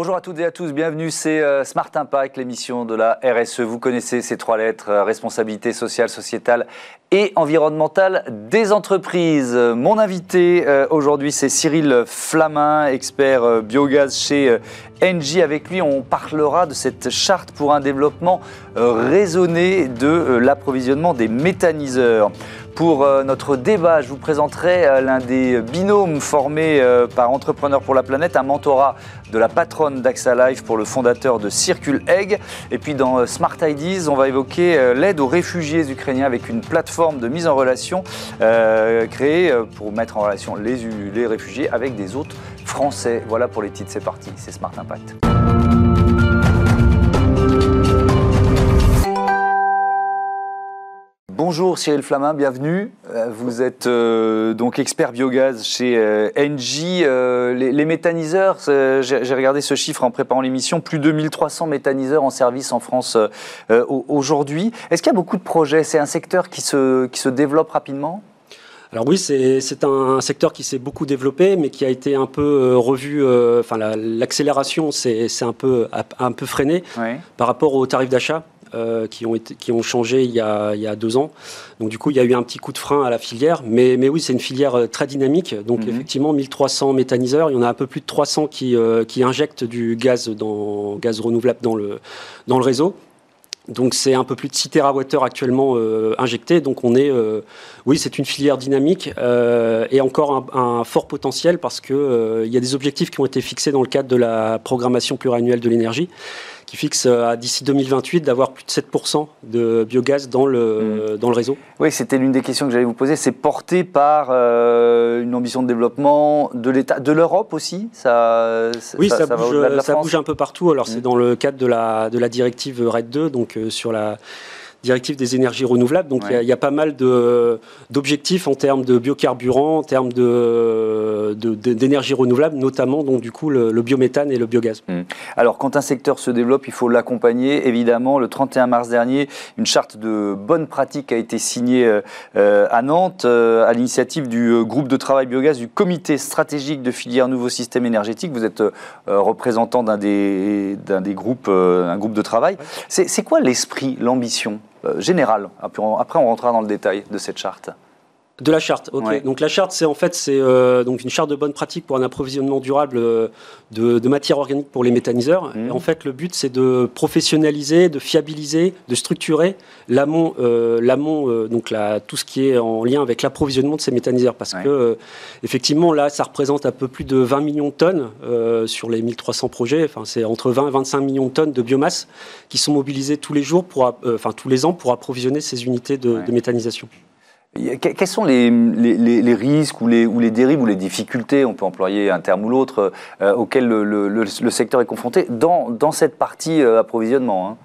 Bonjour à toutes et à tous, bienvenue, c'est euh, Smart Impact, l'émission de la RSE. Vous connaissez ces trois lettres, euh, responsabilité sociale, sociétale et environnementale des entreprises. Mon invité euh, aujourd'hui, c'est Cyril Flamin, expert biogaz chez Engie. Avec lui, on parlera de cette charte pour un développement raisonné de l'approvisionnement des méthaniseurs. Pour euh, notre débat, je vous présenterai euh, l'un des binômes formés euh, par Entrepreneurs pour la planète, un mentorat de la patronne d'AXA Life pour le fondateur de Circule Egg. Et puis dans Smart Ideas, on va évoquer l'aide aux réfugiés ukrainiens avec une plateforme de mise en relation créée pour mettre en relation les, les réfugiés avec des hôtes français. Voilà pour les titres, c'est parti, c'est Smart Impact. Bonjour Cyril Flamin, bienvenue. Euh, vous êtes euh, donc expert biogaz chez euh, Engie. les, méthaniseurs, j'ai regardé ce chiffre en préparant l'émission, plus de 1300 méthaniseurs en service en France aujourd'hui. Est-ce qu'il y a beaucoup de projets? C'est un secteur qui se, qui se développe rapidement? Alors oui, c'est un secteur qui s'est beaucoup développé, mais qui a été un peu revu. Enfin, l'accélération, c'est un peu un peu freiné par rapport aux tarifs d'achat. Euh, qui, ont été, qui ont changé il y, a, il y, a, deux ans. Donc du coup, il y a eu un petit coup de frein à la filière. Mais, mais oui, c'est une filière euh, très dynamique. Donc mhm. effectivement, 1300 méthaniseurs. Il y en a un peu plus de 300 qui, euh, qui injectent du gaz, dans, gaz renouvelable dans le, dans le réseau. Donc c'est un peu plus de 6 TWh actuellement euh, injectés. Donc on est, oui, c'est une filière dynamique euh, et encore un, un, fort potentiel parce que il y a des objectifs qui ont été fixés dans le cadre de la programmation pluriannuelle de l'énergie qui fixe euh, à d'ici 2028 d'avoir plus de 7% de biogaz dans le, mm. dans le réseau. Oui, c'était l'une des questions que j'allais vous poser. C'est porté par euh, une ambition de développement de l'État, de l'Europe aussi? Ça, Oui, ça, bouge, ça bouge un peu partout. Alors, c'est mm. dans le cadre de la, de la directive RED 2, donc euh, sur la directive des énergies renouvelables. Donc il y, a pas mal d'objectifs en termes de biocarburants, en termes d'énergie de, renouvelable, notamment donc du coup le, biométhane et le biogaz. Mmh. Alors quand un secteur se développe, il faut l'accompagner. Évidemment, le 31 mars dernier, une charte de bonnes pratiques a été signée euh, euh, à Nantes euh, à l'initiative du groupe de travail biogaz du comité stratégique de filière nouveau système énergétique. Vous êtes représentant d'un des, des groupes, un groupe de travail. C'est quoi l'esprit, l'ambition? Euh, général. Après, on rentrera dans le détail de cette charte. De la charte, ok. Donc la charte, c'est en fait c'est euh, donc une charte de bonne pratique pour un approvisionnement durable euh, de, matières organiques pour les méthaniseurs. Mmh. en fait, le but, c'est de professionnaliser, de fiabiliser, de structurer l'amont, euh, l'amont donc la, tout ce qui est en lien avec l'approvisionnement de ces méthaniseurs, parce que effectivement là, ça représente un peu plus de 20 millions de tonnes sur les 1300 projets. Enfin, c'est entre 20 et 25 millions de tonnes de biomasse qui sont mobilisées tous les jours pour, enfin tous les ans pour approvisionner ces unités de, de méthanisation. Quels sont les, les, risques ou les, ou les, dérives ou les difficultés, on peut employer un terme ou l'autre, euh, auxquels le, secteur est confronté dans, dans cette partie euh, approvisionnement hein?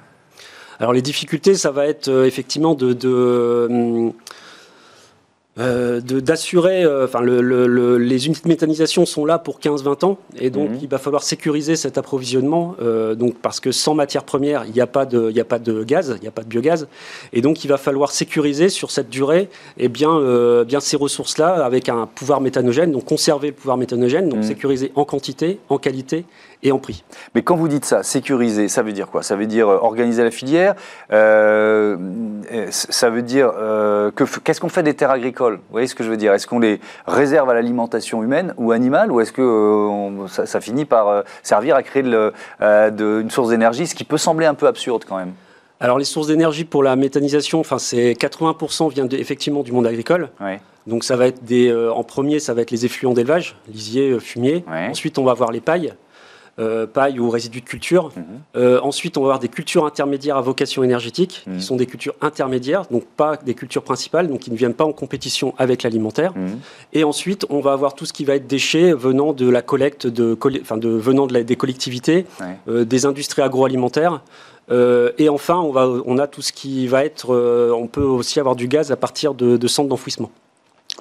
Alors les difficultés, ça va être euh, effectivement de, euh, d'assurer, euh, enfin, le, le, les unités de méthanisation sont là pour 15-20 ans, et donc mhm. il va falloir sécuriser cet approvisionnement, euh, donc parce que sans matière première, il n'y a pas de, il a pas de gaz, il n'y a pas de biogaz, et donc il va falloir sécuriser sur cette durée, et eh bien, euh, bien ces ressources-là avec un pouvoir méthanogène, donc conserver le pouvoir méthanogène, donc mhm. sécuriser en quantité, en qualité et en prix. Mais quand vous dites ça, sécuriser, ça veut dire quoi? Ça veut dire euh, organiser la filière. Euh, ça veut dire euh, que qu'est-ce qu'on fait des terres agricoles? Vous voyez ce que je veux dire? Est-ce qu'on les réserve à l'alimentation humaine ou animale, ou est-ce que ça, finit par servir à créer de, une source d'énergie, ce qui peut sembler un peu absurde quand même? Alors les sources d'énergie pour la méthanisation, enfin c'est 80% vient effectivement du monde agricole. Donc ça va être des, en premier, ça va être les effluents d'élevage, lisier, fumier. Ensuite, on va avoir les pailles. Euh, paille ou résidus de culture. Mhm. Euh, ensuite, on va avoir des cultures intermédiaires à vocation énergétique, qui mhm. sont des cultures intermédiaires, donc pas des cultures principales, donc qui ne viennent pas en compétition avec l'alimentaire. Mhm. Et ensuite, on va avoir tout ce qui va être déchets venant de la collecte, de, enfin de venant de des collectivités, euh, des industries agroalimentaires. et enfin, on, va, on a tout ce qui va être. on peut aussi avoir du gaz à partir de, de centres d'enfouissement.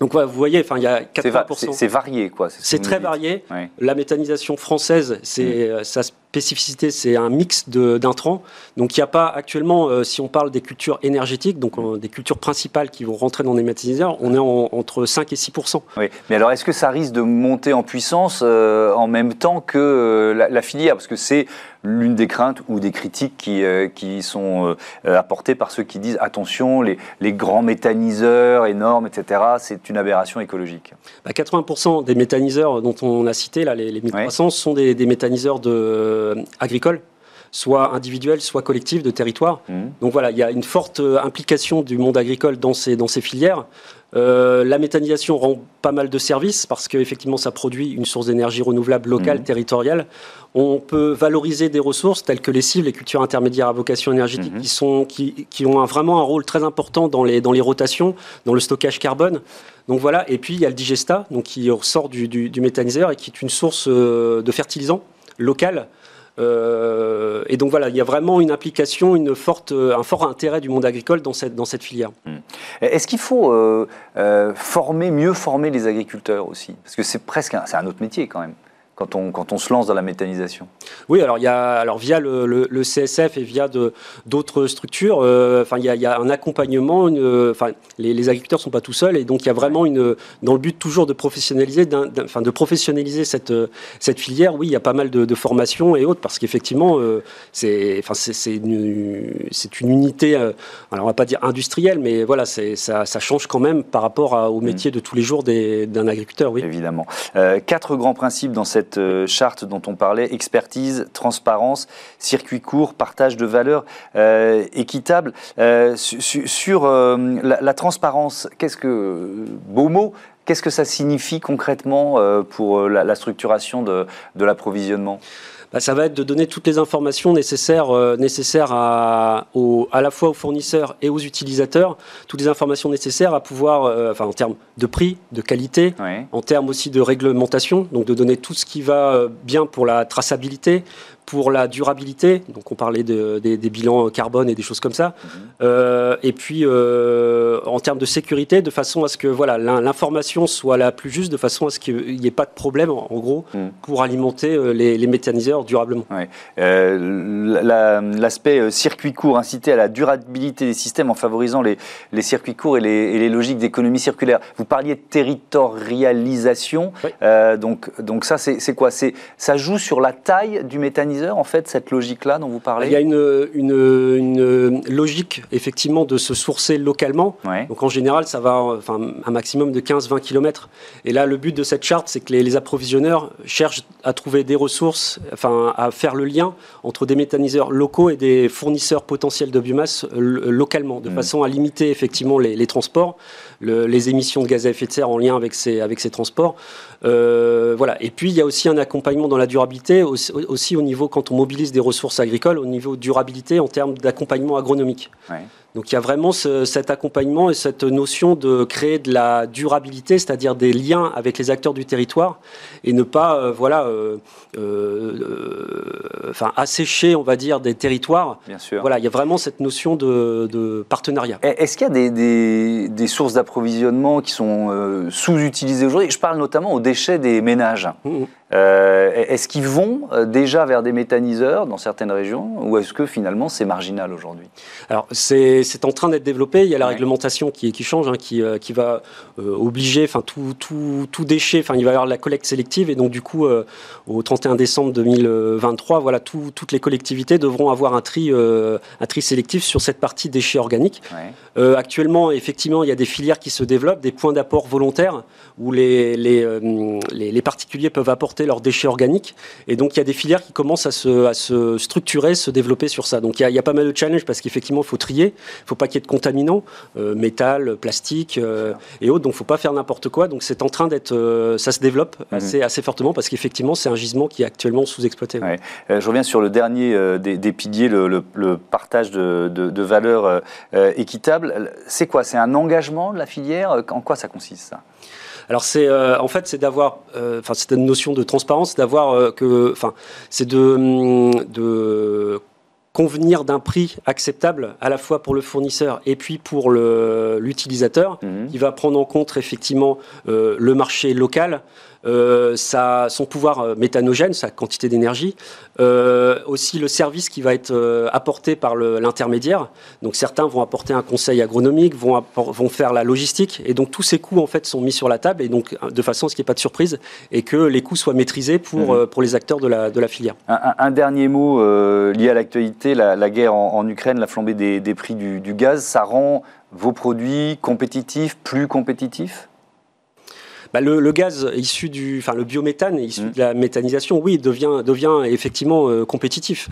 Donc vous voyez, enfin il y a 80%. C'est varié quoi. C'est très varié. La méthanisation française, c'est mm. euh, ça spécificité, c'est un mix d'intrants. Donc il n'y a pas actuellement, euh, si on parle des cultures énergétiques, donc euh, des cultures principales qui vont rentrer dans les méthaniseurs, on est entre 5 et 6 Oui, mais alors est-ce que ça risque de monter en puissance en même temps que la, la, filière? Parce que c'est l'une des craintes ou des critiques qui, euh, qui sont euh, apportées par ceux qui disent attention, les, les grands méthaniseurs énormes, etc., c'est une aberration écologique. 80% bah, des méthaniseurs dont on a cité, là, les, les 1300, sont des, des méthaniseurs de, euh, agricoles soit individuels, soit collectifs de territoire. Mmh. Donc voilà, il y a une forte implication du monde agricole dans ces, dans ces filières. Euh, la méthanisation rend pas mal de services parce qu'effectivement, ça produit une source d'énergie renouvelable locale, mhm. territoriale. On peut valoriser des ressources telles que les cibles, les cultures intermédiaires à vocation énergétique, mhm. qui, sont, qui, qui ont vraiment un rôle très important dans les, dans les rotations, dans le stockage carbone. Donc voilà, et puis il y a le digesta, donc qui ressort du, du, du méthaniseur et qui est une source euh, de fertilisant local euh, et donc voilà, il y a vraiment une implication, une forte, un fort intérêt du monde agricole dans cette, dans cette filière. Hmm. Est-ce qu'il faut euh, euh, former, mieux former les agriculteurs aussi? Parce que c'est presque un autre métier quand même quand on, quand on se lance dans la méthanisation Oui, alors, il y a, alors via le, le, CSF et via d'autres structures, euh, enfin, il, y a, il y a un accompagnement. Une, enfin, les, les agriculteurs ne sont pas tout seuls et donc il y a vraiment une, dans le but toujours de professionnaliser, enfin, de professionnaliser cette, cette filière. Oui, il y a pas mal de, de formations et autres parce qu'effectivement, euh, c'est, enfin, une, une unité, euh, alors on va pas dire industrielle, mais voilà, ça, ça change quand même par rapport au mmh. métier de tous les jours d'un agriculteur. Oui. Évidemment. quatre grands principes dans cette euh, charte dont on parlait, expertise, transparence, circuit court, partage de valeurs euh, équitable. Euh, sur la, transparence, qu'est-ce que, beau mot, qu'est-ce que ça signifie concrètement pour la, structuration de l'approvisionnement? Bah, ça va être de donner toutes les informations nécessaires, euh, nécessaires à, à la fois aux fournisseurs et aux utilisateurs, toutes les informations nécessaires à pouvoir, euh, enfin en termes de prix, de qualité, en termes aussi de réglementation, donc de donner tout ce qui va euh, bien pour la traçabilité, pour la durabilité, donc on parlait de, des, bilans carbone et des choses comme ça, euh, et puis euh, en termes de sécurité, de façon à ce que voilà l'information soit la plus juste, de façon à ce qu'il n'y ait pas de problème, en, gros, mhm. pour alimenter euh, les, méthaniseurs durablement. L'aspect circuit court, inciter à la durabilité des systèmes en favorisant les, les circuits courts et les, et les logiques d'économie circulaire. Vous parliez de territorialisation, donc, donc ça c'est quoi? Ça joue sur la taille du méthaniseur en fait, cette logique-là dont vous parlez Il y a une, une, logique, effectivement, de se sourcer localement. Donc, en général, ça va enfin, un maximum de 15-20 km. Et là, le but de cette charte, c'est que les, approvisionneurs cherchent à trouver des ressources, enfin, à faire le lien entre des méthaniseurs locaux et des fournisseurs potentiels de biomasse euh, localement, de mm. façon à limiter, effectivement, les, transports, les émissions de gaz à effet de serre en lien avec ces, avec ces transports. Euh, voilà. Et puis, il y a aussi un accompagnement dans la durabilité, aussi, au niveau, quand on mobilise des ressources agricoles, au niveau durabilité en termes d'accompagnement agronomique. Donc il y a vraiment cet accompagnement et cette notion de créer de la durabilité, c'est-à-dire des liens avec les acteurs du territoire et ne pas euh, voilà, euh, euh, enfin, assécher, on va dire, des territoires. Bien sûr. Voilà, il y a vraiment cette notion de, partenariat. Est-ce qu'il y a des, des, sources d'approvisionnement qui sont sous-utilisées aujourd'hui? Je parle notamment aux déchets des ménages. Mmh. est-ce qu'ils vont déjà vers des méthaniseurs dans certaines régions ou est-ce que finalement c'est marginal aujourd'hui? Alors c'est c'est en train d'être développé. Il y a la réglementation qui, qui change, hein, qui, euh, qui, va euh, obliger, enfin tout, tout, tout, déchet, enfin il va y avoir la collecte sélective et donc du coup euh, au 31 décembre 2023, voilà, toutes les collectivités devront avoir un tri, un tri sélectif sur cette partie déchets organiques. actuellement, effectivement, il y a des filières qui se développent, des points d'apport volontaires où les, les, les, particuliers peuvent apporter leurs déchets organiques et donc il y a des filières qui commencent à se, à se structurer, se développer sur ça. Donc il y a, il y a pas mal de challenges parce qu'effectivement il faut trier. Il ne faut pas qu'il y ait de contaminants, euh, métal, plastique euh, et autres. Donc, il ne faut pas faire n'importe quoi. Donc, c'est en train d'être, euh, ça se développe mhm. assez, assez fortement parce qu'effectivement, c'est un gisement qui est actuellement sous-exploité. je reviens sur le dernier des, piliers, le, partage de, de, valeurs équitables. C'est quoi? C'est un engagement de la filière? En quoi ça consiste ça? Alors c'est en fait c'est d'avoir, enfin c'est une notion de transparence, d'avoir que, enfin c'est de, hum, de convenir d'un prix acceptable à la fois pour le fournisseur et puis pour l'utilisateur, mhm. qui va prendre en compte effectivement euh, le marché local, euh, son pouvoir méthanogène, sa quantité d'énergie, aussi le service qui va être apporté par l'intermédiaire. Donc certains vont apporter un conseil agronomique, vont, vont faire la logistique, et donc tous ces coûts en fait sont mis sur la table, et donc de façon à ce qu'il n'y ait pas de surprise, et que les coûts soient maîtrisés pour, mmh. pour les acteurs de la, de la filière. Un, dernier mot lié à l'actualité, la, guerre en, Ukraine, la flambée des, des prix du, du gaz, ça rend vos produits compétitifs, plus compétitifs? Bah, le, gaz issu du, enfin le biométhane issu mm. de la méthanisation, oui, devient, devient effectivement euh, compétitif.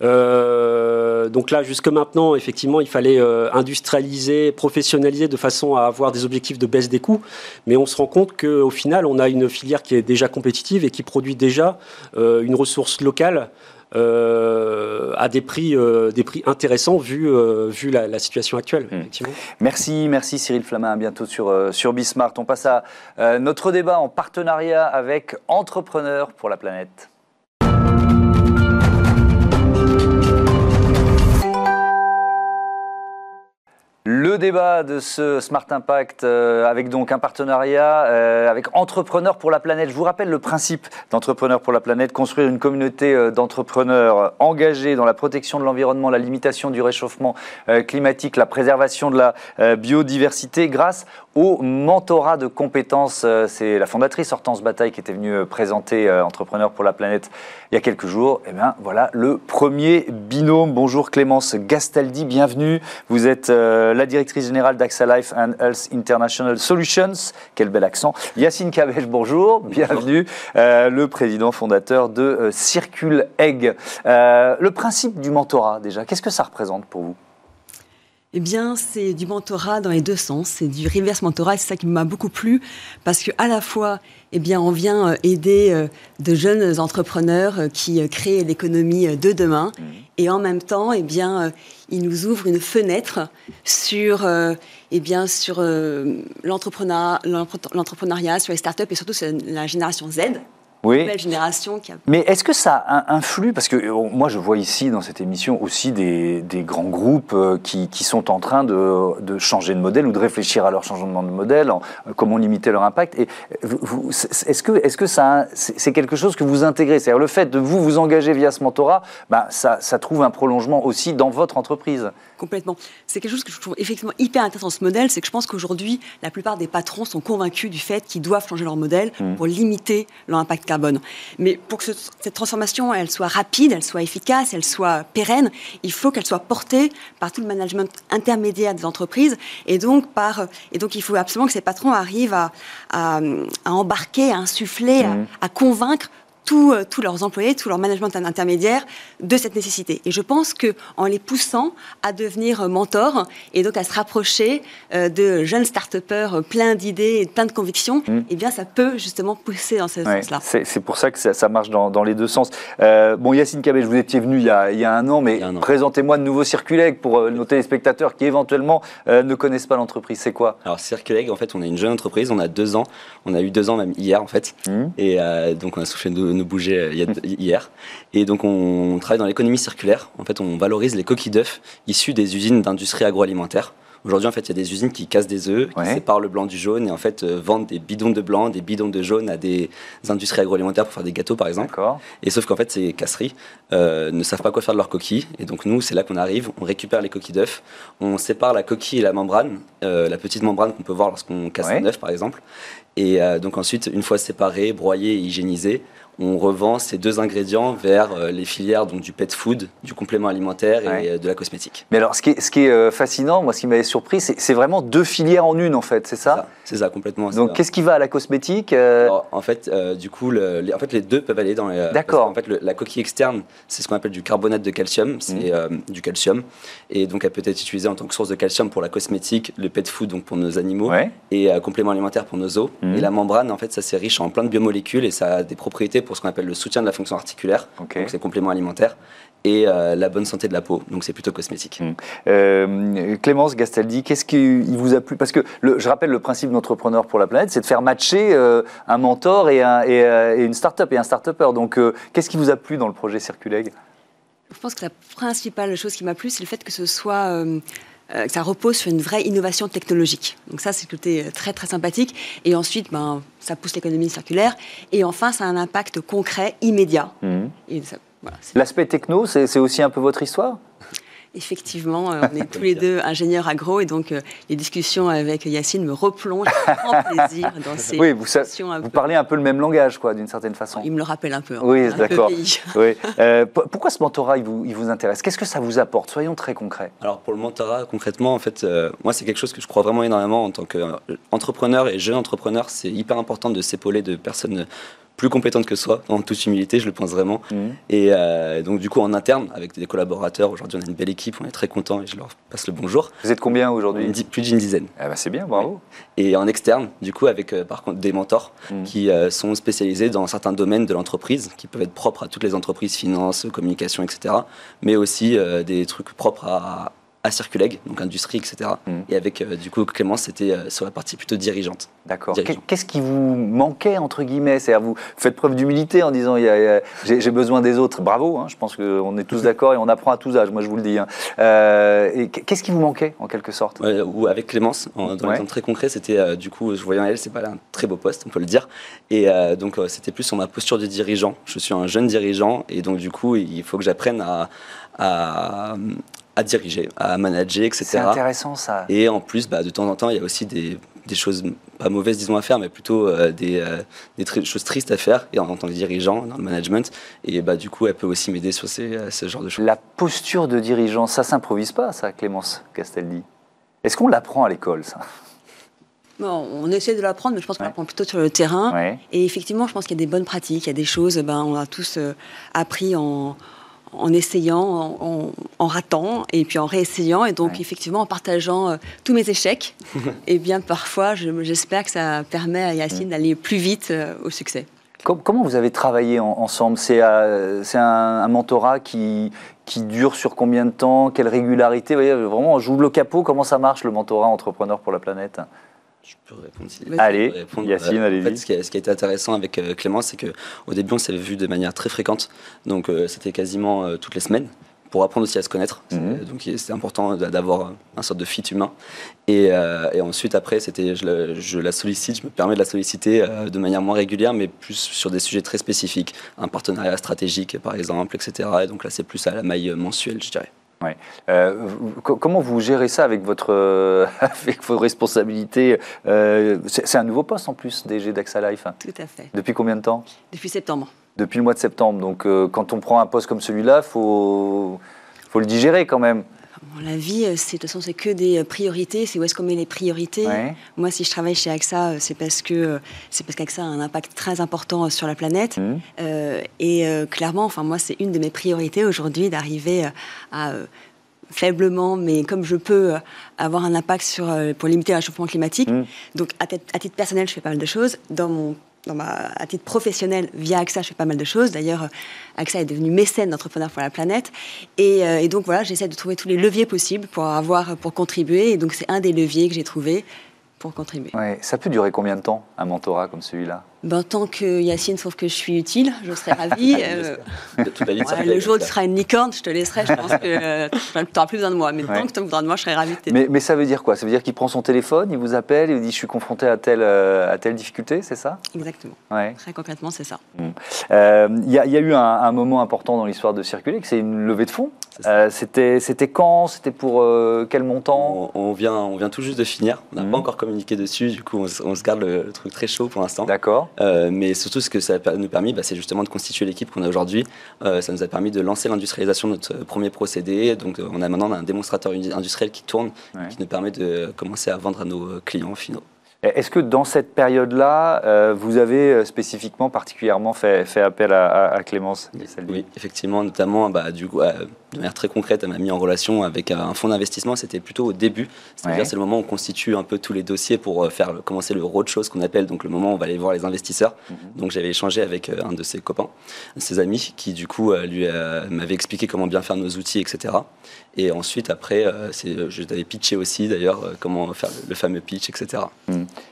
Euh, donc là, jusque maintenant, effectivement, il fallait euh, industrialiser, professionnaliser de façon à avoir des objectifs de baisse des coûts. Mais on se rend compte qu'au final, on a une filière qui est déjà compétitive et qui produit déjà une ressource locale euh, à des prix, euh, des prix intéressants vu, euh, vu la, situation actuelle. Hmm. Merci, merci Cyril Flamin. À bientôt sur, sur Bismart. On passe à notre débat en partenariat avec Entrepreneurs pour la planète. Le débat de ce Smart Impact euh, avec donc un partenariat euh, avec Entrepreneurs pour la planète. Je vous rappelle le principe d'Entrepreneurs pour la planète, construire une communauté euh, d'entrepreneurs engagés dans la protection de l'environnement, la limitation du réchauffement climatique, la préservation de la biodiversité grâce au mentorat de compétences. C'est la fondatrice Hortense Bataille qui était venue présenter Entrepreneurs pour la planète il y a quelques jours. Et eh bien voilà le premier binôme. Bonjour Clémence Gastaldi, bienvenue. Vous êtes la directrice générale d'AXA Life and Health International Solutions. Quel bel accent. Yacine Kabech, bonjour, bienvenue. Euh, le président fondateur de euh, Circule Egg. Euh, le principe du mentorat, déjà, qu'est-ce que ça représente pour vous? Eh bien, c'est du mentorat dans les deux sens. C'est du reverse mentorat. C'est ça qui m'a beaucoup plu parce que à la fois, eh bien, on vient euh, aider euh, de jeunes entrepreneurs euh, qui créent l'économie de demain, mmh. et en même temps, eh bien, il nous ouvre une fenêtre sur, eh bien, sur l'entrepreneuriat, sur les startups et surtout sur la génération Z oui. génération. Mais est-ce que ça influe? Parce que euh, moi, je vois ici dans cette émission aussi des, grands groupes euh, qui, sont en train de, changer de modèle ou de réfléchir à leur changement de modèle, en, euh, comment limiter leur impact. Et est-ce que, est-ce que ça, c'est quelque chose que vous intégrez? C'est-à-dire le fait de vous vous engager via ce mentorat, bah, ça, ça trouve un prolongement aussi dans votre entreprise Complètement. C'est quelque chose que je trouve effectivement hyper intéressant dans ce modèle, c'est que je pense qu'aujourd'hui, la plupart des patrons sont convaincus du fait qu'ils doivent changer leur modèle mmh. pour limiter leur impact carbone. Mais pour que cette transformation, elle soit rapide, elle soit efficace, elle soit pérenne, il faut qu'elle soit portée par tout le management intermédiaire des entreprises. Et donc, par, et donc il faut absolument que ces patrons arrivent à, à, embarquer, à insuffler, à, mmh. à convaincre euh, tous, leurs employés, tout leur management intermédiaire de cette nécessité. Et je pense qu'en les poussant à devenir mentors et donc à se rapprocher euh, de jeunes start-upers pleins d'idées et plein de convictions, mmh. eh bien, ça peut justement pousser dans ce sens-là. C'est pour ça que ça, marche dans, les deux sens. Euh, bon, Yacine Kabel, vous étiez venu il y a, un an, mais présentez-moi de nouveau Circuleg pour nos téléspectateurs qui éventuellement ne connaissent pas l'entreprise. C'est quoi? Alors, Circuleg, en fait, on est une jeune entreprise, on a deux ans. On a eu deux ans même hier, en fait. Mmh. Et donc, on a soufflé de nous bouger euh, hier. Et donc, on travaille dans l'économie circulaire. En fait, on valorise les coquilles d'œufs issues des usines d'industrie agroalimentaire. Aujourd'hui, en fait, il y a des usines qui cassent des œufs, qui séparent le blanc du jaune et en fait euh, vendent des bidons de blanc, des bidons de jaune à des industries agroalimentaires pour faire des gâteaux, par exemple. Et sauf qu'en fait, ces casseries euh, ne savent pas quoi faire de leurs coquilles. Et donc, nous, c'est là qu'on arrive. On récupère les coquilles d'œufs, on sépare la coquille et la membrane, la petite membrane qu'on peut voir lorsqu'on casse un œuf, par exemple. Et donc ensuite, une fois séparé, broyé et hygiénisé, on revend ces deux ingrédients vers euh, les filières donc, du pet food, du complément alimentaire et euh, de la cosmétique. Mais alors, ce qui est, ce qui est euh, fascinant, moi, ce qui m'avait surpris, c'est vraiment deux filières en une, en fait, c'est ça? C'est ça, complètement. Donc, qu'est-ce qui va à la cosmétique En fait, du coup, les, en fait, les deux peuvent aller dans les. D'accord. En fait, la coquille externe, c'est ce qu'on appelle du carbonate de calcium, c'est mmh. du calcium. Et donc, elle peut être utilisée en tant que source de calcium pour la cosmétique, le pet food, donc pour nos animaux, et complément alimentaire pour nos os. Mmh. Et la membrane, en fait, ça, c'est riche en plein de biomolécules et ça a des propriétés pour ce qu'on appelle le soutien de la fonction articulaire, donc c'est complément alimentaire, et euh, la bonne santé de la peau, donc c'est plutôt cosmétique. Mmh. Euh, Clémence Gastaldi, qu'est-ce qui vous a plu? Parce que je rappelle le principe d'entrepreneur pour la planète, c'est de faire matcher euh, un mentor et, un, et, une start-up et un start-upper. Donc qu'est-ce qui vous a plu dans le projet Circuleg? Je pense que la principale chose qui m'a plu, c'est le fait que ce soit ça repose sur une vraie innovation technologique. Donc ça, c'est côté très très sympathique. Et ensuite, ben, ça pousse l'économie circulaire. Et enfin, ça a un impact concret, immédiat. Mmh. L'aspect techno, c'est aussi un peu votre histoire? Effectivement, euh, on est tous les deux ingénieurs agro et donc euh, les discussions avec Yacine me replongent grand plaisir dans ces oui, vous, discussions. vous parlez un peu le même langage, quoi, d'une certaine façon. Il me le rappelle un peu. Hein, oui, d'accord. Oui. Euh, pourquoi ce mentorat, il vous, il vous intéresse? Qu'est-ce que ça vous apporte? Soyons très concrets. Alors pour le mentorat, concrètement, en fait, moi c'est quelque chose que je crois vraiment énormément en tant qu'entrepreneur et jeune entrepreneur. C'est hyper important de s'épauler de personnes plus compétente que soi, en toute humilité, je le pense vraiment. Mmh. Et euh, donc, du coup, en interne, avec des collaborateurs, aujourd'hui, on a une belle équipe, on est très content et je leur passe le bonjour. Vous êtes combien aujourd'hui Plus d'une dizaine. Ah bah c'est bien, bravo. Et en externe, du coup, avec euh, par contre des mentors mmh. qui euh, sont spécialisés dans certains domaines de l'entreprise, qui peuvent être propres à toutes les entreprises, finance, communication, etc. Mais aussi des trucs propres à, à Circuleg, donc industrie, etc. Mm. Et avec, euh, du coup, Clément, c'était euh, sur la partie plutôt dirigeante. D'accord. Qu'est-ce qui vous manquait, entre guillemets? C'est-à-dire, vous faites preuve d'humilité en disant j'ai besoin des autres. Bravo, hein, je pense qu'on est tous d'accord et on apprend à tous âges, moi je vous le dis. Hein. Euh, Qu'est-ce qui vous manquait, en quelque sorte? Ou Avec Clémence, dans ouais. l'exemple très concret, c'était, du coup, je voyais en elle, c'est pas un très beau poste, on peut le dire. Et donc, c'était plus sur ma posture de dirigeant. Je suis un jeune dirigeant et donc, du coup, il faut que j'apprenne à, à, à diriger, à manager, etc. C'est intéressant ça. Et en plus, bah, de temps en temps, il y a aussi des, des choses pas mauvaises, disons, à faire, mais plutôt euh, des, euh, des choses tristes à faire, et en tant que dirigeant, dans le management. Et bah, du coup, elle peut aussi m'aider sur ces, euh, ce genre de choses. La posture de dirigeant, ça s'improvise pas, ça, Clémence Castaldi? Est-ce qu'on l'apprend à l'école, ça? On essaie de l'apprendre, mais je pense qu'on l'apprend plutôt sur le terrain. Et effectivement, je pense qu'il y a des bonnes pratiques, il y a des choses, ben, on a tous appris en, en essayant, en, ratant, et puis en réessayant, et donc effectivement en partageant euh, tous mes échecs. et bien parfois, j'espère que ça permet à Yacine d'aller plus vite euh, au succès. Comment vous avez travaillé ensemble? C'est euh, un, mentorat qui, qui dure sur combien de temps? Quelle régularité? Vraiment, on joue le capot. Comment ça marche le mentorat entrepreneur pour la planète? Je peux répondre si Allez, Yacine, euh, allez en fait, ce, qui a, ce qui a été intéressant avec euh, Clément, c'est qu'au début, on s'est vu de manière très fréquente. Donc, euh, c'était quasiment toutes les semaines pour apprendre aussi à se connaître. Mhm. Donc, c'était important d'avoir un sorte de fit humain. Et, ensuite, après, c'était, je, la sollicite, je me permets de la solliciter de manière moins régulière, mais plus sur des sujets très spécifiques. Un partenariat stratégique, par exemple, etc. Et donc là, c'est plus à la maille mensuelle, je dirais. Ouais. Euh, comment vous gérez ça avec, votre, euh, avec vos responsabilités euh, C'est un nouveau poste en plus, DG d'AXA Life. Tout à fait. Depuis combien de temps? Depuis septembre. Depuis le mois de septembre. Donc quand on prend un poste comme celui-là, il faut, faut le digérer quand même la vie, euh, c'est de toute façon, c'est que des euh, priorités. C'est où est-ce qu'on met les priorités. Moi, si je travaille chez AXA, euh, c'est parce que c'est parce qu'AXA a un impact très important sur la planète. Mmh. et clairement, enfin moi, c'est une de mes priorités aujourd'hui d'arriver à faiblement, mais comme je peux, avoir un impact sur, pour limiter le réchauffement climatique. Mmh. Donc, à, à, titre personnel, je fais pas mal de choses. Dans mon à titre professionnel, via AXA, je fais pas mal de choses. D'ailleurs, AXA est devenu mécène d'entrepreneurs pour la planète. Et, euh, et donc voilà, j'essaie de trouver tous les leviers possibles pour avoir, pour contribuer. Et donc c'est un des leviers que j'ai trouvé pour contribuer. Ça peut durer combien de temps, un mentorat comme celui-là? Ben, Tant que Yacine trouve que je suis utile, je serai ravie. euh, le jour où tu seras une licorne, je te laisserai, je pense que euh, tu n'auras plus besoin de moi. Mais tant que tu as besoin de moi, je serai ravie mais, mais, ça veut dire quoi? Ça veut dire qu'il prend son téléphone, il vous appelle, il vous dit je suis confronté à telle, euh, à telle difficulté, c'est ça? Exactement. Ouais. Très concrètement, c'est ça. Il mmh. euh, y, a eu un, un, moment important dans l'histoire de Circuler, c'est une levée de fonds. Euh, c'était quand? C'était pour euh, quel montant? On, vient, on vient tout juste de finir. On n'a pas mhm. encore communiqué dessus. Du coup, on, se garde le, truc très chaud pour l'instant. D'accord. Euh, mais surtout, ce que ça nous a permis, bah, c'est justement de constituer l'équipe qu'on a aujourd'hui. ça nous a permis de lancer l'industrialisation de notre premier procédé. Donc, on a maintenant un démonstrateur industriel qui tourne, qui nous permet de commencer à vendre à nos clients finaux. Est-ce que dans cette période-là, euh, vous avez euh, spécifiquement, particulièrement fait, fait appel à, Clémence Oui, effectivement, notamment bah, du coup, euh, de manière très concrète, elle m'a mis en relation avec un fonds d'investissement. C'était plutôt au début, c'est-à-dire c'est le moment où on constitue un peu tous les dossiers pour faire commencer le roadshow, ce qu'on appelle, donc le moment où on va aller voir les investisseurs. Mhm. Donc j'avais échangé avec un de ses copains, ses amis, qui du coup lui m'avait expliqué comment bien faire nos outils, etc. Et ensuite, après, je t'avais pitché aussi d'ailleurs comment faire le, fameux pitch, etc.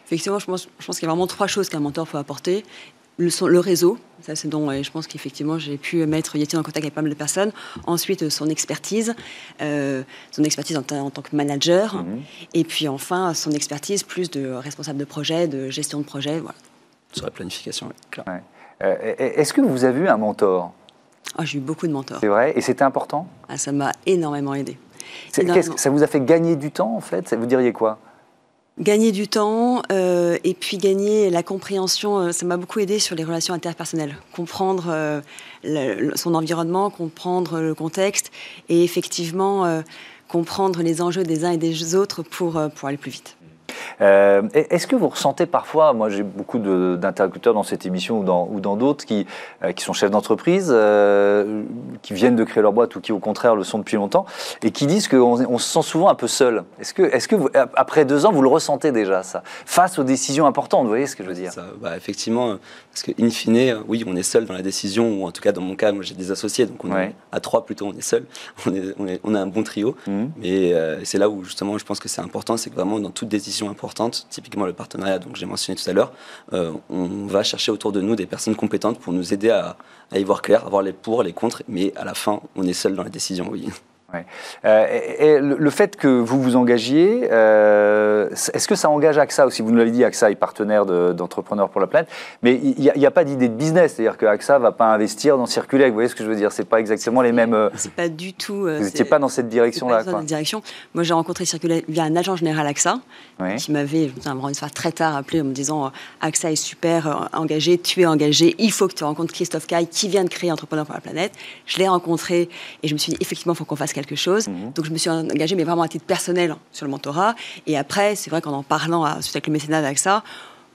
Effectivement, je pense, je pense qu'il y a vraiment trois choses qu'un mentor peut apporter. Le, réseau, ça c'est dont je pense qu'effectivement j'ai pu mettre Yeti en contact avec pas mal de personnes. Ensuite son expertise, son expertise en, tant que manager, mhm. et puis enfin son expertise plus de responsable de projet, de gestion de projet, voilà. Sur la planification, oui. Est-ce que vous avez eu un mentor? Ah, J'ai eu beaucoup de mentors. C'est vrai, et c'était important? Ah, Ça m'a énormément aidé. ça vous a fait gagner du temps en fait? Vous diriez quoi? Gagner du temps euh, et puis gagner la compréhension, euh, ça m'a beaucoup aidé sur les relations interpersonnelles. Comprendre euh, son environnement, comprendre le contexte et effectivement comprendre les enjeux des uns et des autres pour, pour aller plus vite. Euh, est-ce que vous ressentez parfois, moi j'ai beaucoup d'interlocuteurs dans cette émission ou dans d'autres qui, euh, qui sont chefs d'entreprise, euh, qui viennent de créer leur boîte ou qui au contraire le sont depuis longtemps, et qui disent qu'on on se sent souvent un peu seul. Est-ce que, est que vous, après deux ans, vous le ressentez déjà, ça Face aux décisions importantes, vous voyez ce que je veux dire? Bah, Effectivement, parce que in fine, oui, on est seul dans la décision, ou en tout cas dans mon cas, moi j'ai des associés, donc on est à trois plutôt, on est seul, on, est, on, est, on a un bon trio, mmh. mais c'est là où justement je pense que c'est important, c'est que vraiment dans toute décision typiquement le partenariat dont j'ai mentionné tout à l'heure, euh, on va chercher autour de nous des personnes compétentes pour nous aider à, à y voir clair, à voir les pour, les contre, mais à la fin, on est seul dans la décision, oui. Euh, et, le fait que vous vous engagiez, euh, est-ce que ça engage AXA aussi? Vous nous l'avez dit, AXA est partenaire d'entrepreneurs pour la planète, mais il n'y a, pas d'idée de business, c'est-à-dire que AXA ne va pas investir dans Circulaire, vous voyez ce que je veux dire? C'est pas exactement les mêmes... Euh, c'est pas du tout... vous n'étiez pas dans cette direction-là Dans cette direction. Moi j'ai rencontré Circulaire via un agent général AXA, qui m'avait, une fois très tard, appelé en me disant AXA est super engagé, tu es engagé, il faut que tu rencontres Christophe Caille, qui vient de créer Entrepreneurs pour la planète. Je l'ai rencontré et je me suis dit, effectivement, il faut qu'on fasse quelque chose. Mhm. Donc je me suis engagée, mais vraiment à titre personnel, sur le mentorat. Et après, c'est vrai qu'en en parlant à, avec le mécénat d'AXA,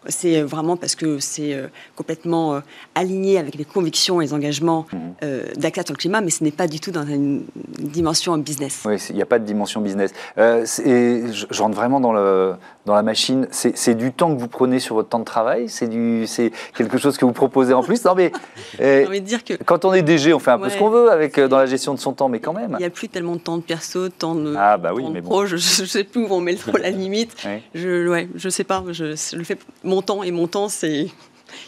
c'est vraiment parce que c'est euh, complètement euh, aligné avec les convictions et les engagements mhm. euh, d'AXA sur le climat, mais ce n'est pas du tout dans une dimension business. Oui, il n'y a pas de dimension business. et je, rentre vraiment dans, le, dans la machine. C'est du temps que vous prenez sur votre temps de travail? C'est quelque chose que vous proposez en plus? Non, mais envie de dire que quand on est DG, on fait un peu ce qu'on veut avec, dans la gestion de son temps, mais quand même. Il n'y a plus tellement de temps de perso, de temps de, ah, bah oui, mais pro. Je ne sais plus où on met trop la limite. Je ne je sais pas. Je, le fais mon temps et mon temps, c'est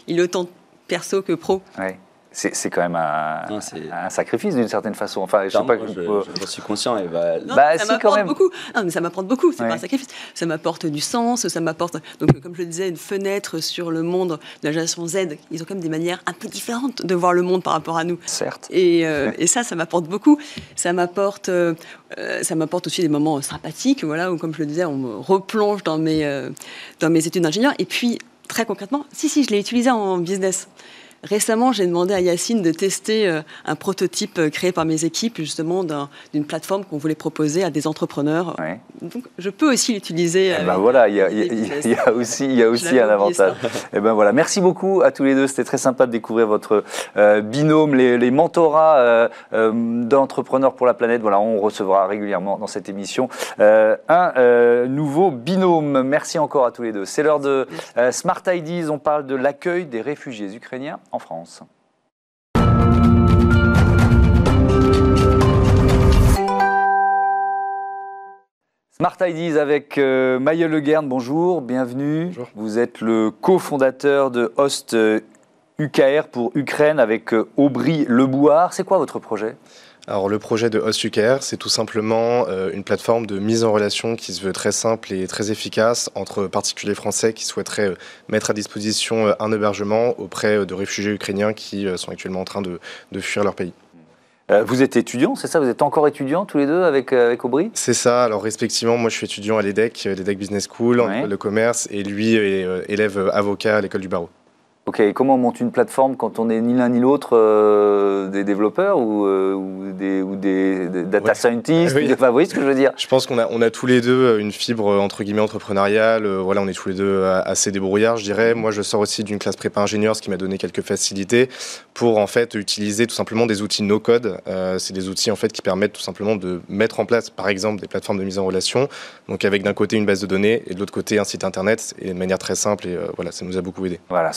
il est autant perso que pro. C'est quand même un, sacrifice d'une certaine façon. Enfin, je sais pas. Je, suis conscient. Et bah, bah, ça m'apporte beaucoup. Non, mais ça m'apporte beaucoup. C'est pas un sacrifice. Ça m'apporte du sens. Ça m'apporte. Donc, comme je le disais, une fenêtre sur le monde de la génération Z. Ils ont quand même des manières un peu différentes de voir le monde par rapport à nous. Certes. Et, euh, et ça, ça m'apporte beaucoup. Ça m'apporte. Euh, ça m'apporte aussi des moments sympathiques, voilà, où comme je le disais, on me replonge dans mes, euh, dans mes études d'ingénieur. Et puis, très concrètement, si, si, je l'ai utilisé en business. Récemment, j'ai demandé à Yacine de tester euh, un prototype euh, créé par mes équipes, justement, d'une plateforme qu'on voulait proposer à des entrepreneurs. Donc, je peux aussi l'utiliser. Eh ben voilà, il y, a aussi, y a aussi un avantage. Et eh ben voilà, merci beaucoup à tous les deux. C'était très sympa de découvrir votre euh, binôme, les, mentorats d'entrepreneurs pour la planète. Voilà, on recevra régulièrement dans cette émission un nouveau binôme. Merci encore à tous les deux. C'est l'heure de Smart Ideas. On parle de l'accueil des réfugiés ukrainiens en France. Smart Ideas avec euh, Maïel Le Guerne, bonjour, bienvenue. Bonjour. Vous êtes le cofondateur de Host UKR euh, pour Ukraine avec euh, Aubry Lebouard. C'est quoi votre projet? Alors le projet de HostUKR, c'est tout simplement euh, une plateforme de mise en relation qui se veut très simple et très efficace entre particuliers français qui souhaiteraient euh, mettre à disposition euh, un hébergement auprès de réfugiés ukrainiens qui sont actuellement en train de, fuir leur pays. Vous êtes étudiant, c'est ça? Vous êtes encore étudiant tous les deux avec, avec Aubry? C'est ça. Alors respectivement, moi je suis étudiant à l'EDEC, l'EDEC Business School, le commerce, et lui est élève avocat à l'école du barreau. Ok, comment on monte une plateforme quand on n'est ni l'un ni l'autre euh, des développeurs ou, euh, ou, des, ou des, data scientists oui. vous voyez ce que je veux dire? Je pense qu'on a, on a tous les deux une fibre entre guillemets entrepreneuriale. Euh, voilà, on est tous les deux assez débrouillards, je dirais. Moi, je sors aussi d'une classe prépa ingénieur, ce qui m'a donné quelques facilités pour en fait utiliser tout simplement des outils no code. c'est des outils en fait qui permettent tout simplement de mettre en place, par exemple, des plateformes de mise en relation. Donc avec d'un côté une base de données et de l'autre côté un site internet et de manière très simple. Et voilà, ça nous a beaucoup aidé. Voilà,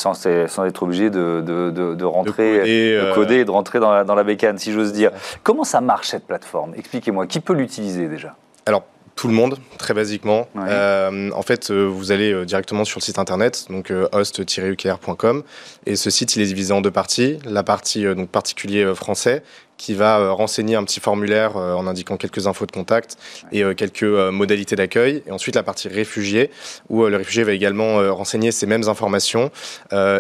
sans sans être obligé de, de, rentrer, de euh, coder, et de rentrer dans la, dans la bécane, si j'ose dire. Comment ça marche cette plateforme? Expliquez-moi, qui peut l'utiliser déjà? Alors, tout le monde, très basiquement. en fait, vous allez directement sur le site internet, donc host-ukr.com, et ce site, il est divisé en deux parties. La partie donc particulier français, qui va euh, renseigner un petit formulaire euh, en indiquant quelques infos de contact et euh, quelques modalités d'accueil. Et ensuite, la partie réfugié, où le réfugié va également renseigner ces mêmes informations.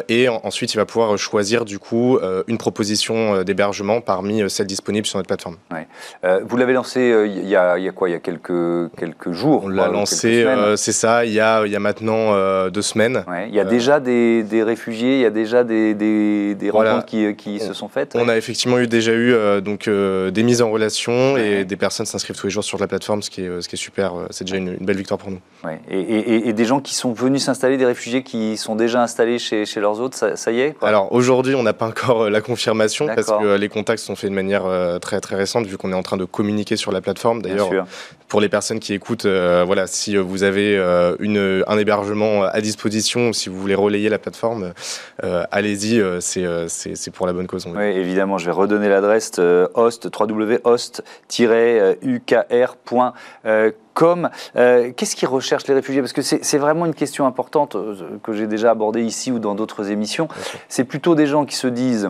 et ensuite, il va pouvoir choisir du coup une proposition d'hébergement parmi celles disponibles sur notre plateforme. vous l'avez lancé il y, a, quoi? Il y a quelques, quelques jours On l'a lancé, c'est ça, il y a, il y a maintenant deux semaines. Il y a déjà des, des, réfugiés, il y a déjà des, des, des rencontres qui, qui se sont faites On a effectivement eu, déjà eu donc euh, des mises en relation et des personnes s'inscrivent tous les jours sur la plateforme, ce qui est, euh, ce qui est super. C'est déjà une, belle victoire pour nous. Et, des gens qui sont venus s'installer, des réfugiés qui sont déjà installés chez, chez leurs autres, ça, y est Alors aujourd'hui, on n'a pas encore la confirmation parce que les contacts sont faits de manière très très récente vu qu'on est en train de communiquer sur la plateforme. D'ailleurs, pour les personnes qui écoutent, voilà, si vous avez une, un hébergement à disposition ou si vous voulez relayer la plateforme, allez-y, c'est pour la bonne cause. Oui, évidemment, je vais redonner l'adresse euh, host, www.host-ukr.com. Euh, qu'est-ce qu'ils recherchent les réfugiés? Parce que c'est vraiment une question importante euh, que j'ai déjà abordée ici ou dans d'autres émissions. C'est plutôt des gens qui se disent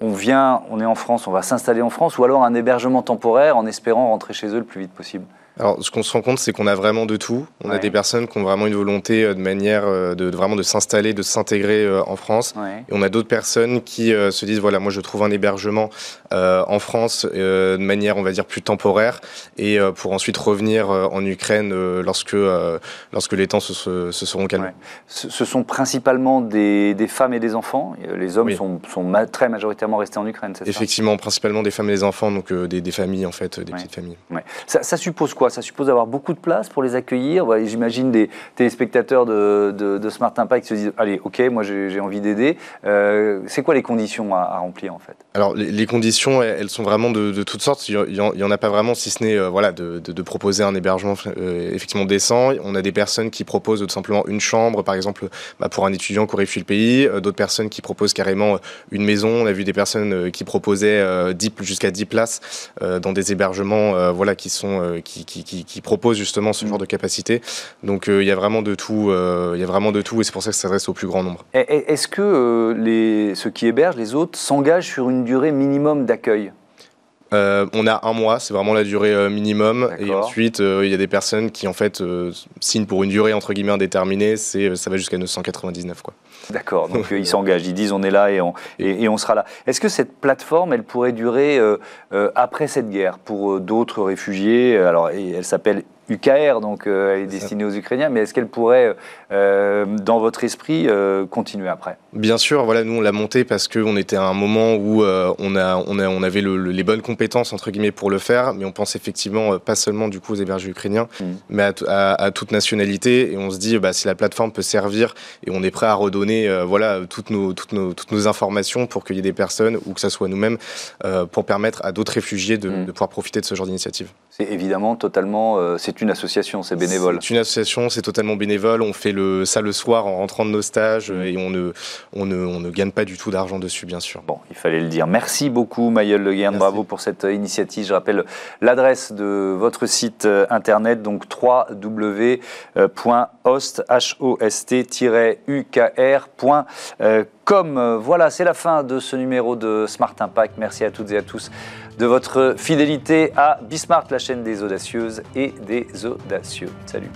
on vient, on est en France, on va s'installer en France, ou alors un hébergement temporaire en espérant rentrer chez eux le plus vite possible alors, ce qu'on se rend compte, c'est qu'on a vraiment de tout. On a des personnes qui ont vraiment une volonté euh, de manière euh, de, vraiment de s'installer, de s'intégrer euh, en France. Et on a d'autres personnes qui se disent voilà, moi je trouve un hébergement en France de manière, on va dire, plus temporaire, et pour ensuite revenir en Ukraine lorsque lorsque les temps se, se, seront calmés. Ce, sont principalement des, des, femmes et des enfants. Les hommes sont, sont très majoritairement restés en Ukraine. Effectivement, principalement des femmes et des enfants, donc des, des, familles en fait, des petites familles. Ça, ça suppose quoi ça suppose avoir beaucoup de place pour les accueillir. J'imagine des téléspectateurs de, Smart Impact qui se disent Allez, ok, moi j'ai envie d'aider. Euh, c'est quoi les conditions à, remplir en fait? Alors, les, conditions, elles sont vraiment de, toutes sortes. Il n'y en, a pas vraiment, si ce n'est euh, voilà, de, proposer un hébergement euh, effectivement décent. On a des personnes qui proposent tout simplement une chambre, par exemple, bah, pour un étudiant qui aurait fui le pays. D'autres personnes qui proposent carrément une maison. On a vu des personnes qui proposaient jusqu'à 10 places dans des hébergements voilà, qui sont. qui, propose justement ce mm. genre de capacité. Donc euh, il y a vraiment de tout, euh, il y a vraiment de tout, et c'est pour ça que ça s'adresse au plus grand nombre. Est-ce que euh, les, ceux qui hébergent, les autres, s'engagent sur une durée minimum d'accueil? On a un mois, c'est vraiment la durée minimum. Et ensuite, il y a des personnes qui en fait signent pour une durée entre guillemets indéterminée. C'est, ça va jusqu'à 999 quoi. D'accord. Donc ils s'engagent, ils disent on est là et on, et, on sera là. Est-ce que cette plateforme, elle pourrait durer après cette guerre pour d'autres réfugiés? Alors, elle s'appelle UKR, donc euh, elle est destinée aux Ukrainiens, mais est-ce qu'elle pourrait, euh, dans votre esprit, euh, continuer après? Bien sûr, voilà, nous on l'a montée parce qu'on était à un moment où on, a, on, a, on avait les bonnes compétences, entre guillemets, pour le faire, mais on pense effectivement pas seulement du coup aux hébergés ukrainiens, mm. mais à, toute nationalité, et on se dit, bah, si la plateforme peut servir, et on est prêt à redonner voilà, toutes, nos, toutes, nos, toutes nos informations pour qu'il y ait des personnes, ou que ce soit nous-mêmes, pour permettre à d'autres réfugiés de, mm. de, pouvoir profiter de ce genre d'initiative. C'est évidemment totalement, c'est une association, c'est bénévole. C'est une association, c'est totalement bénévole. On fait le, ça le soir en rentrant de nos stages mm. et on ne, on, ne, on ne gagne pas du tout d'argent dessus, bien sûr. Bon, il fallait le dire. Merci beaucoup, Maëlle Le Guern. Bravo pour cette euh, initiative. Je rappelle l'adresse de votre site euh, internet, donc www.host-ukr.com. Voilà, c'est la fin de ce numéro de Smart Impact. Merci à toutes et à tous de votre fidélité à Bismart, la chaîne des audacieuses et des audacieux. Salut